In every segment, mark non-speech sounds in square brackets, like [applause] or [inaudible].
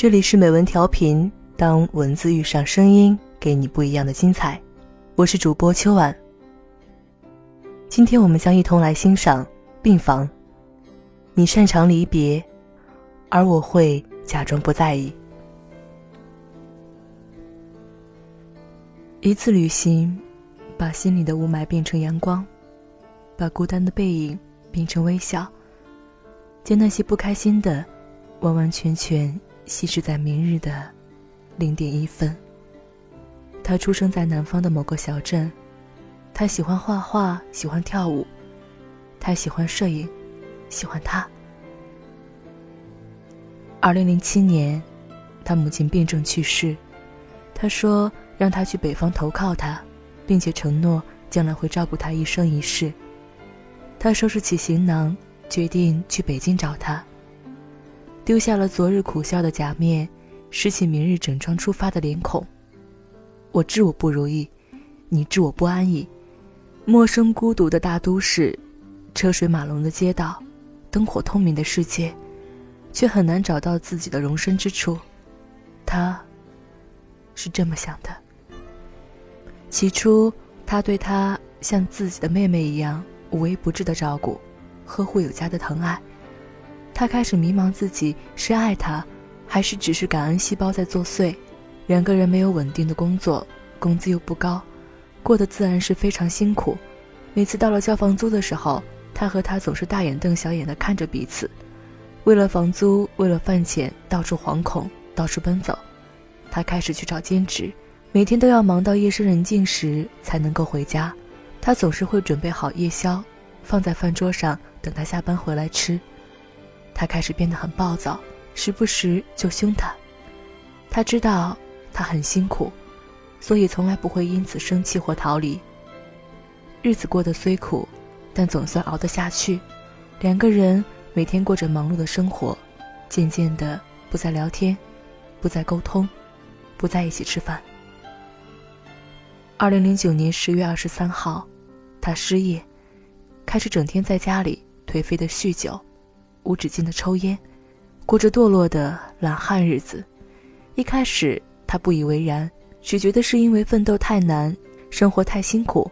这里是美文调频，当文字遇上声音，给你不一样的精彩。我是主播秋晚。今天我们将一同来欣赏《病房》。你擅长离别，而我会假装不在意。一次旅行，把心里的雾霾变成阳光，把孤单的背影变成微笑，将那些不开心的，完完全全稀释在明日的零点一分。他出生在南方的某个小镇，他喜欢画画，喜欢跳舞，他喜欢摄影，喜欢他。二零零七年，他母亲病重去世，他说。让他去北方投靠他，并且承诺将来会照顾他一生一世。他收拾起行囊，决定去北京找他。丢下了昨日苦笑的假面，拾起明日整装出发的脸孔。我知我不如意，你知我不安逸。陌生孤独的大都市，车水马龙的街道，灯火通明的世界，却很难找到自己的容身之处。他，是这么想的。起初，他对她像自己的妹妹一样无微不至的照顾、呵护有加的疼爱。他开始迷茫，自己是爱他，还是只是感恩细胞在作祟？两个人没有稳定的工作，工资又不高，过得自然是非常辛苦。每次到了交房租的时候，他和他总是大眼瞪小眼的看着彼此，为了房租，为了饭钱，到处惶恐，到处奔走。他开始去找兼职。每天都要忙到夜深人静时才能够回家，他总是会准备好夜宵，放在饭桌上等他下班回来吃。他开始变得很暴躁，时不时就凶他。他知道他很辛苦，所以从来不会因此生气或逃离。日子过得虽苦，但总算熬得下去。两个人每天过着忙碌的生活，渐渐的不再聊天，不再沟通，不在一起吃饭。二零零九年十月二十三号，他失业，开始整天在家里颓废的酗酒，无止境的抽烟，过着堕落的懒汉日子。一开始他不以为然，只觉得是因为奋斗太难，生活太辛苦，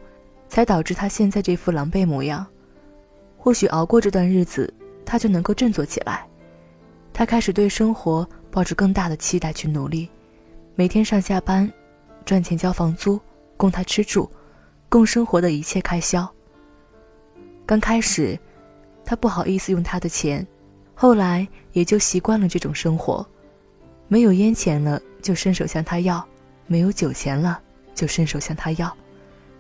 才导致他现在这副狼狈模样。或许熬过这段日子，他就能够振作起来。他开始对生活抱着更大的期待去努力，每天上下班，赚钱交房租。供他吃住，供生活的一切开销。刚开始，他不好意思用他的钱，后来也就习惯了这种生活。没有烟钱了，就伸手向他要；没有酒钱了，就伸手向他要。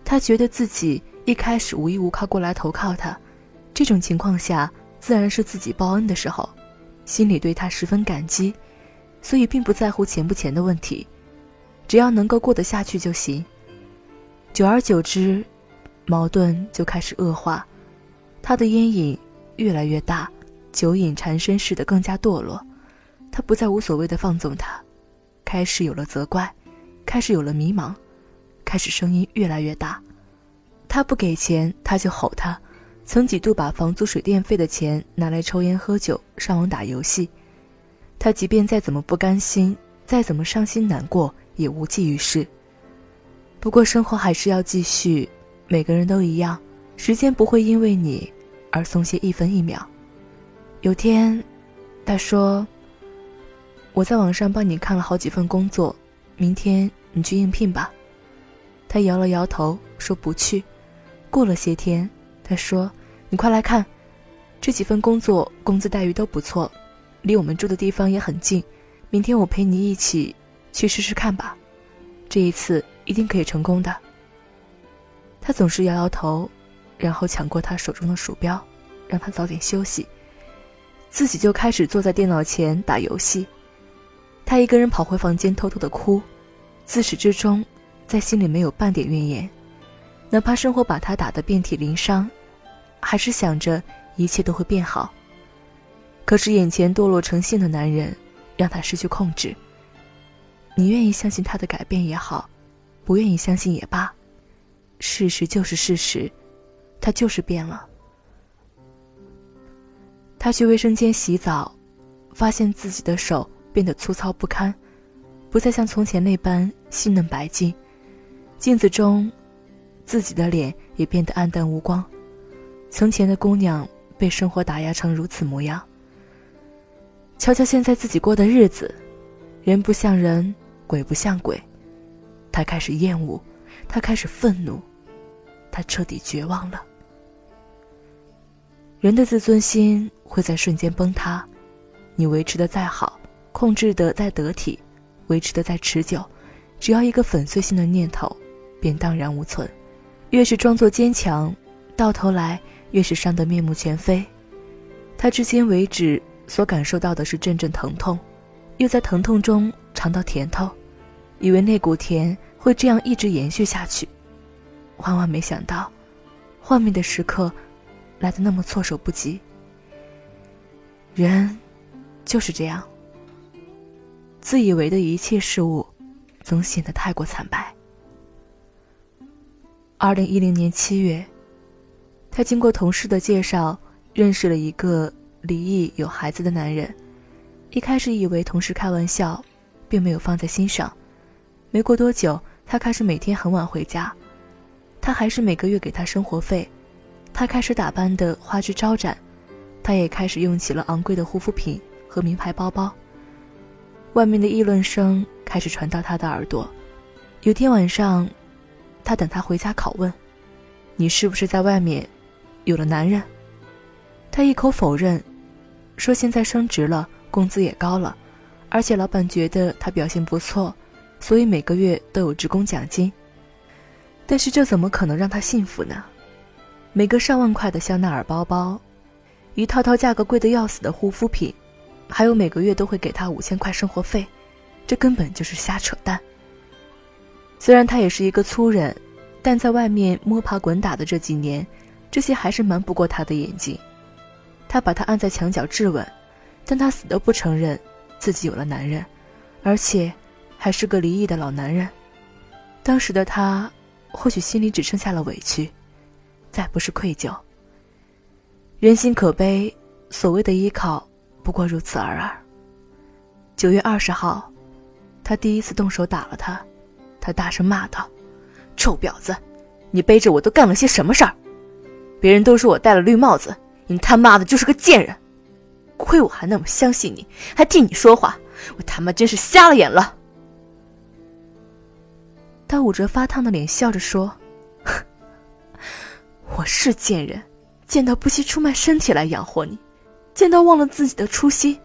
他觉得自己一开始无依无靠过来投靠他，这种情况下自然是自己报恩的时候，心里对他十分感激，所以并不在乎钱不钱的问题，只要能够过得下去就行。久而久之，矛盾就开始恶化，他的烟瘾越来越大，酒瘾缠身似的更加堕落。他不再无所谓的放纵他，开始有了责怪，开始有了迷茫，开始声音越来越大。他不给钱，他就吼他。曾几度把房租水电费的钱拿来抽烟喝酒、上网打游戏。他即便再怎么不甘心，再怎么伤心难过，也无济于事。不过生活还是要继续，每个人都一样，时间不会因为你而松懈一分一秒。有天，他说：“我在网上帮你看了好几份工作，明天你去应聘吧。”他摇了摇头说：“不去。”过了些天，他说：“你快来看，这几份工作工资待遇都不错，离我们住的地方也很近，明天我陪你一起去试试看吧。”这一次。一定可以成功的。他总是摇摇头，然后抢过他手中的鼠标，让他早点休息，自己就开始坐在电脑前打游戏。他一个人跑回房间，偷偷的哭，自始至终，在心里没有半点怨言，哪怕生活把他打得遍体鳞伤，还是想着一切都会变好。可是眼前堕落成性的男人，让他失去控制。你愿意相信他的改变也好。不愿意相信也罢，事实就是事实，他就是变了。他去卫生间洗澡，发现自己的手变得粗糙不堪，不再像从前那般细嫩白净。镜子中，自己的脸也变得暗淡无光。从前的姑娘被生活打压成如此模样。瞧瞧现在自己过的日子，人不像人，鬼不像鬼。他开始厌恶，他开始愤怒，他彻底绝望了。人的自尊心会在瞬间崩塌，你维持的再好，控制的再得体，维持的再持久，只要一个粉碎性的念头，便荡然无存。越是装作坚强，到头来越是伤得面目全非。他至今为止所感受到的是阵阵疼痛，又在疼痛中尝到甜头，以为那股甜会这样一直延续下去，万万没想到，幻灭的时刻。来的那么措手不及。人就是这样，自以为的一切事物，总显得太过惨白。二零一零年七月，他经过同事的介绍，认识了一个离异有孩子的男人。一开始以为同事开玩笑，并没有放在心上。没过多久，他开始每天很晚回家，他还是每个月给他生活费。他开始打扮的花枝招展，他也开始用起了昂贵的护肤品和名牌包包。外面的议论声开始传到他的耳朵。有天晚上，他等他回家拷问：“你是不是在外面有了男人？”他一口否认，说：“现在升职了，工资也高了，而且老板觉得他表现不错，所以每个月都有职工奖金。”但是这怎么可能让他幸福呢？每个上万块的香奈儿包包，一套套价格贵得要死的护肤品，还有每个月都会给他五千块生活费，这根本就是瞎扯淡。虽然他也是一个粗人，但在外面摸爬滚打的这几年，这些还是瞒不过他的眼睛。他把他按在墙角质问，但他死都不承认自己有了男人，而且还是个离异的老男人。当时的他，或许心里只剩下了委屈。再不是愧疚。人心可悲，所谓的依靠不过如此而已。九月二十号，他第一次动手打了他，他大声骂道：“臭婊子，你背着我都干了些什么事儿？别人都说我戴了绿帽子，你他妈的就是个贱人！亏我还那么相信你，还替你说话，我他妈真是瞎了眼了。”他捂着发烫的脸，笑着说。我是贱人，贱到不惜出卖身体来养活你，贱到忘了自己的初心，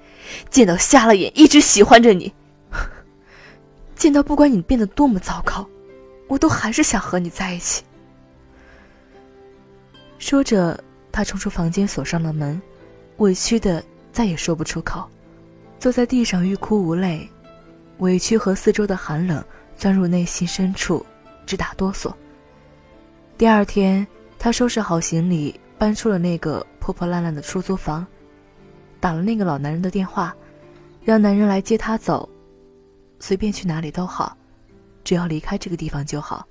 贱到瞎了眼一直喜欢着你，贱到不管你变得多么糟糕，我都还是想和你在一起。说着，他冲出房间，锁上了门，委屈的再也说不出口，坐在地上欲哭无泪，委屈和四周的寒冷钻入内心深处，直打哆嗦。第二天。他收拾好行李，搬出了那个破破烂烂的出租房，打了那个老男人的电话，让男人来接他走，随便去哪里都好，只要离开这个地方就好。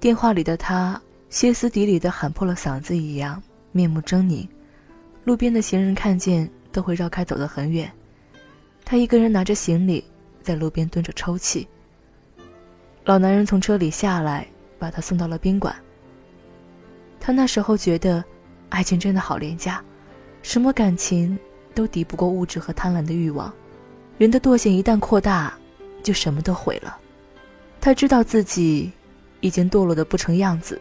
电话里的他歇斯底里的喊破了嗓子一样，面目狰狞，路边的行人看见都会绕开走得很远。他一个人拿着行李在路边蹲着抽泣。老男人从车里下来，把他送到了宾馆。他那时候觉得，爱情真的好廉价，什么感情都敌不过物质和贪婪的欲望。人的惰性一旦扩大，就什么都毁了。他知道自己已经堕落的不成样子，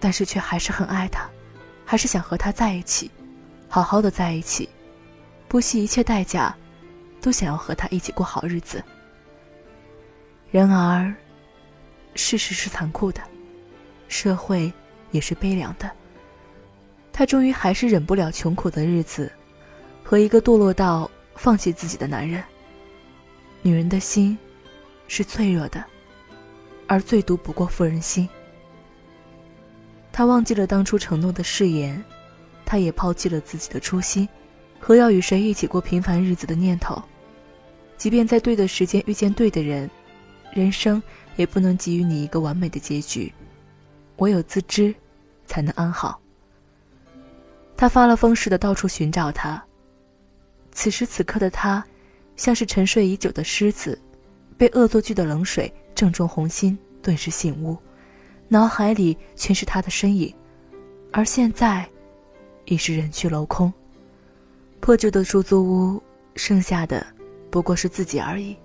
但是却还是很爱他，还是想和他在一起，好好的在一起，不惜一切代价，都想要和他一起过好日子。然而，事实是残酷的，社会。也是悲凉的。她终于还是忍不了穷苦的日子，和一个堕落到放弃自己的男人。女人的心是脆弱的，而最毒不过妇人心。她忘记了当初承诺的誓言，她也抛弃了自己的初心和要与谁一起过平凡日子的念头。即便在对的时间遇见对的人，人生也不能给予你一个完美的结局。唯有自知，才能安好。他发了疯似的到处寻找他。此时此刻的他，像是沉睡已久的狮子，被恶作剧的冷水正中红心，顿时醒悟，脑海里全是他的身影，而现在，已是人去楼空。破旧的出租屋，剩下的不过是自己而已。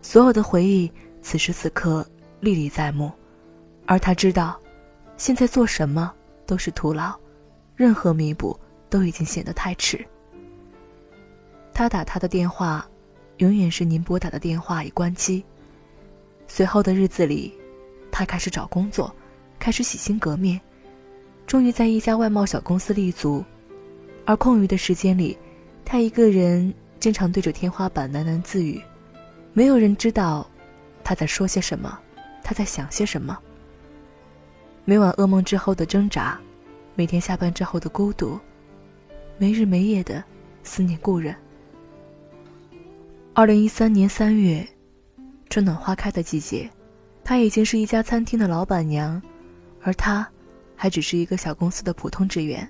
所有的回忆，此时此刻历历在目，而他知道，现在做什么都是徒劳，任何弥补都已经显得太迟。他打他的电话，永远是您拨打的电话已关机。随后的日子里，他开始找工作，开始洗心革面，终于在一家外贸小公司立足。而空余的时间里，他一个人经常对着天花板喃喃自语，没有人知道他在说些什么，他在想些什么。每晚噩梦之后的挣扎，每天下班之后的孤独，没日没夜的思念故人。二零一三年三月，春暖花开的季节，她已经是一家餐厅的老板娘，而他，还只是一个小公司的普通职员。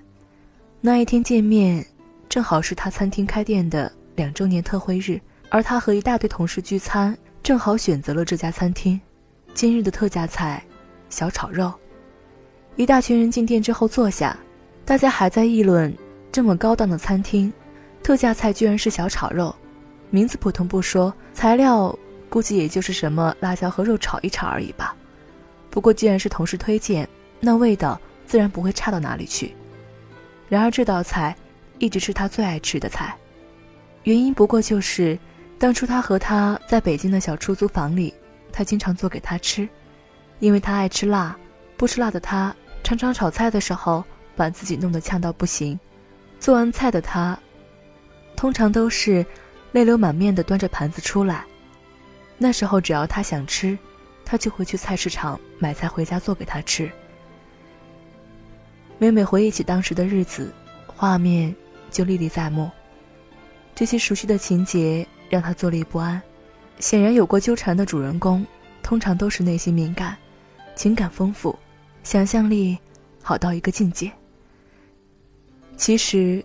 那一天见面，正好是他餐厅开店的两周年特惠日，而他和一大堆同事聚餐，正好选择了这家餐厅。今日的特价菜，小炒肉。一大群人进店之后坐下，大家还在议论，这么高档的餐厅，特价菜居然是小炒肉，名字普通不说，材料估计也就是什么辣椒和肉炒一炒而已吧。不过既然是同事推荐，那味道自然不会差到哪里去。然而这道菜，一直是他最爱吃的菜，原因不过就是，当初他和他在北京的小出租房里，他经常做给他吃，因为他爱吃辣，不吃辣的他常常炒菜的时候把自己弄得呛到不行，做完菜的他，通常都是泪流满面的端着盘子出来，那时候只要他想吃，他就会去菜市场买菜回家做给他吃。每每回忆起当时的日子，画面就历历在目。这些熟悉的情节让他坐立不安。显然，有过纠缠的主人公，通常都是内心敏感、情感丰富、想象力好到一个境界。其实，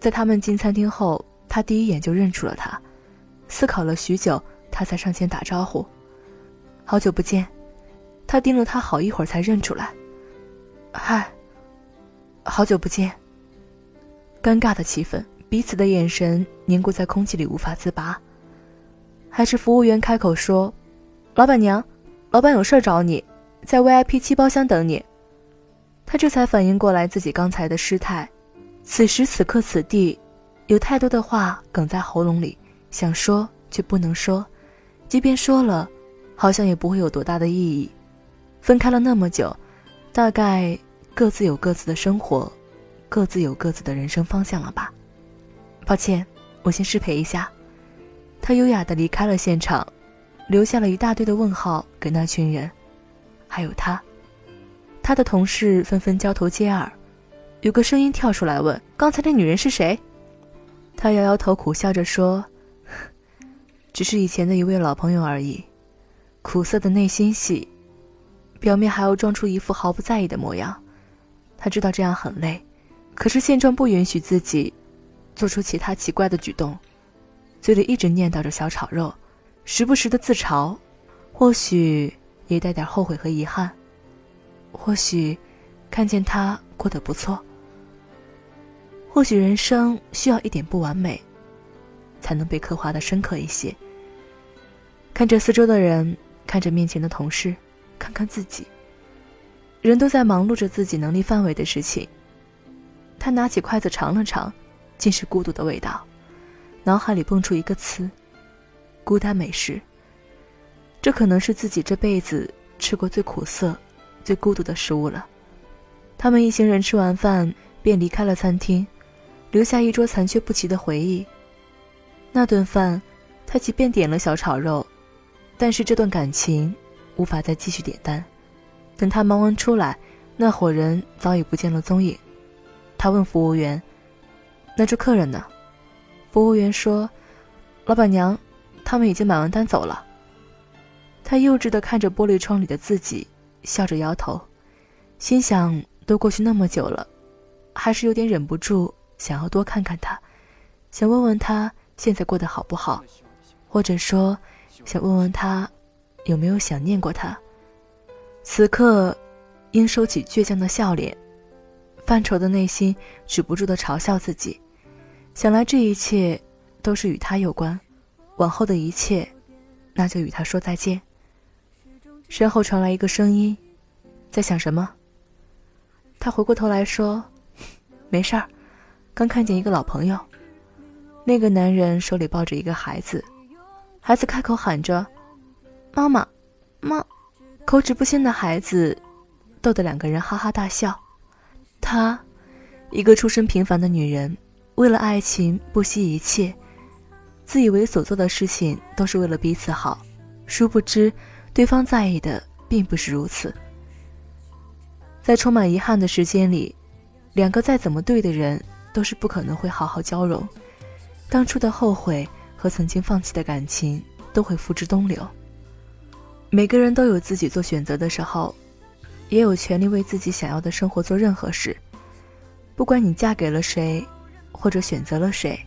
在他们进餐厅后，他第一眼就认出了他。思考了许久，他才上前打招呼：“好久不见。”他盯了他好一会儿，才认出来：“嗨。”好久不见。尴尬的气氛，彼此的眼神凝固在空气里，无法自拔。还是服务员开口说：“老板娘，老板有事找你，在 VIP 七包厢等你。”他这才反应过来自己刚才的失态。此时此刻此地，有太多的话哽在喉咙里，想说却不能说，即便说了，好像也不会有多大的意义。分开了那么久，大概……各自有各自的生活，各自有各自的人生方向了吧？抱歉，我先失陪一下。他优雅的离开了现场，留下了一大堆的问号给那群人，还有他。他的同事纷纷交头接耳，有个声音跳出来问：“刚才那女人是谁？”他摇摇头，苦笑着说：“只是以前的一位老朋友而已。”苦涩的内心戏，表面还要装出一副毫不在意的模样。他知道这样很累，可是现状不允许自己做出其他奇怪的举动，嘴里一直念叨着小炒肉，时不时的自嘲，或许也带点后悔和遗憾，或许看见他过得不错，或许人生需要一点不完美，才能被刻画的深刻一些。看着四周的人，看着面前的同事，看看自己。人都在忙碌着自己能力范围的事情。他拿起筷子尝了尝，尽是孤独的味道。脑海里蹦出一个词：孤单美食。这可能是自己这辈子吃过最苦涩、最孤独的食物了。他们一行人吃完饭便离开了餐厅，留下一桌残缺不齐的回忆。那顿饭，他即便点了小炒肉，但是这段感情无法再继续点单。等他忙完出来，那伙人早已不见了踪影。他问服务员：“那桌客人呢？”服务员说：“老板娘，他们已经买完单走了。”他幼稚地看着玻璃窗里的自己，笑着摇头，心想：都过去那么久了，还是有点忍不住想要多看看他，想问问他现在过得好不好，或者说想问问他有没有想念过他。此刻，应收起倔强的笑脸，犯愁的内心止不住的嘲笑自己。想来这一切都是与他有关，往后的一切，那就与他说再见。身后传来一个声音：“在想什么？”他回过头来说：“ [laughs] 没事儿，刚看见一个老朋友。”那个男人手里抱着一个孩子，孩子开口喊着：“妈妈，妈！”口齿不清的孩子，逗得两个人哈哈大笑。她，一个出身平凡的女人，为了爱情不惜一切，自以为所做的事情都是为了彼此好，殊不知对方在意的并不是如此。在充满遗憾的时间里，两个再怎么对的人，都是不可能会好好交融。当初的后悔和曾经放弃的感情都会付之东流。每个人都有自己做选择的时候，也有权利为自己想要的生活做任何事。不管你嫁给了谁，或者选择了谁，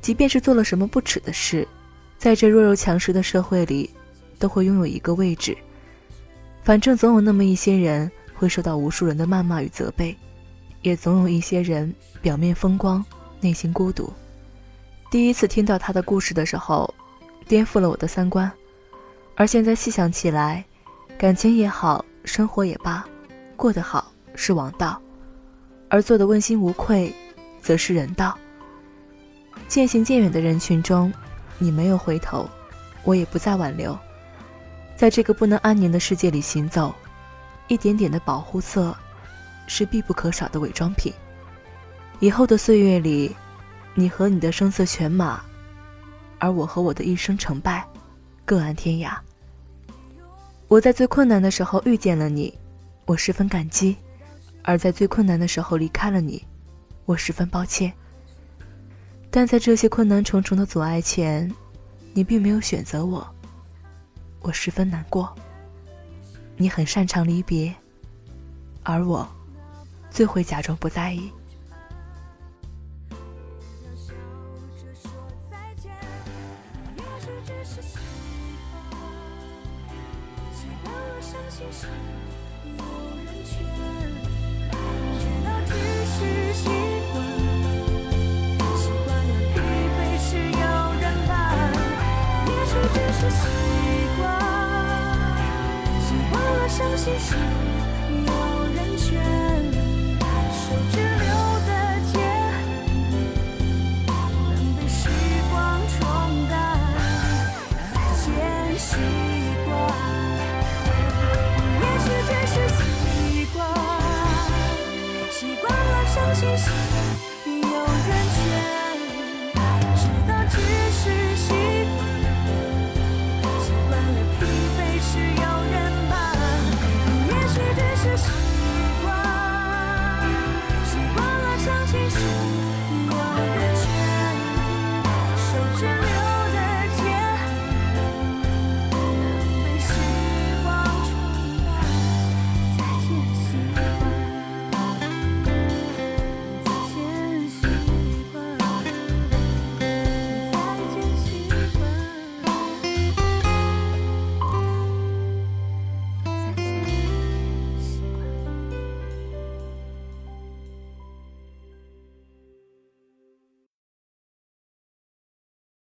即便是做了什么不耻的事，在这弱肉强食的社会里，都会拥有一个位置。反正总有那么一些人会受到无数人的谩骂与责备，也总有一些人表面风光，内心孤独。第一次听到他的故事的时候，颠覆了我的三观。而现在细想起来，感情也好，生活也罢，过得好是王道，而做的问心无愧，则是人道。渐行渐远的人群中，你没有回头，我也不再挽留。在这个不能安宁的世界里行走，一点点的保护色，是必不可少的伪装品。以后的岁月里。你和你的声色犬马，而我和我的一生成败，各安天涯。我在最困难的时候遇见了你，我十分感激；而在最困难的时候离开了你，我十分抱歉。但在这些困难重重的阻碍前，你并没有选择我，我十分难过。你很擅长离别，而我，最会假装不在意。习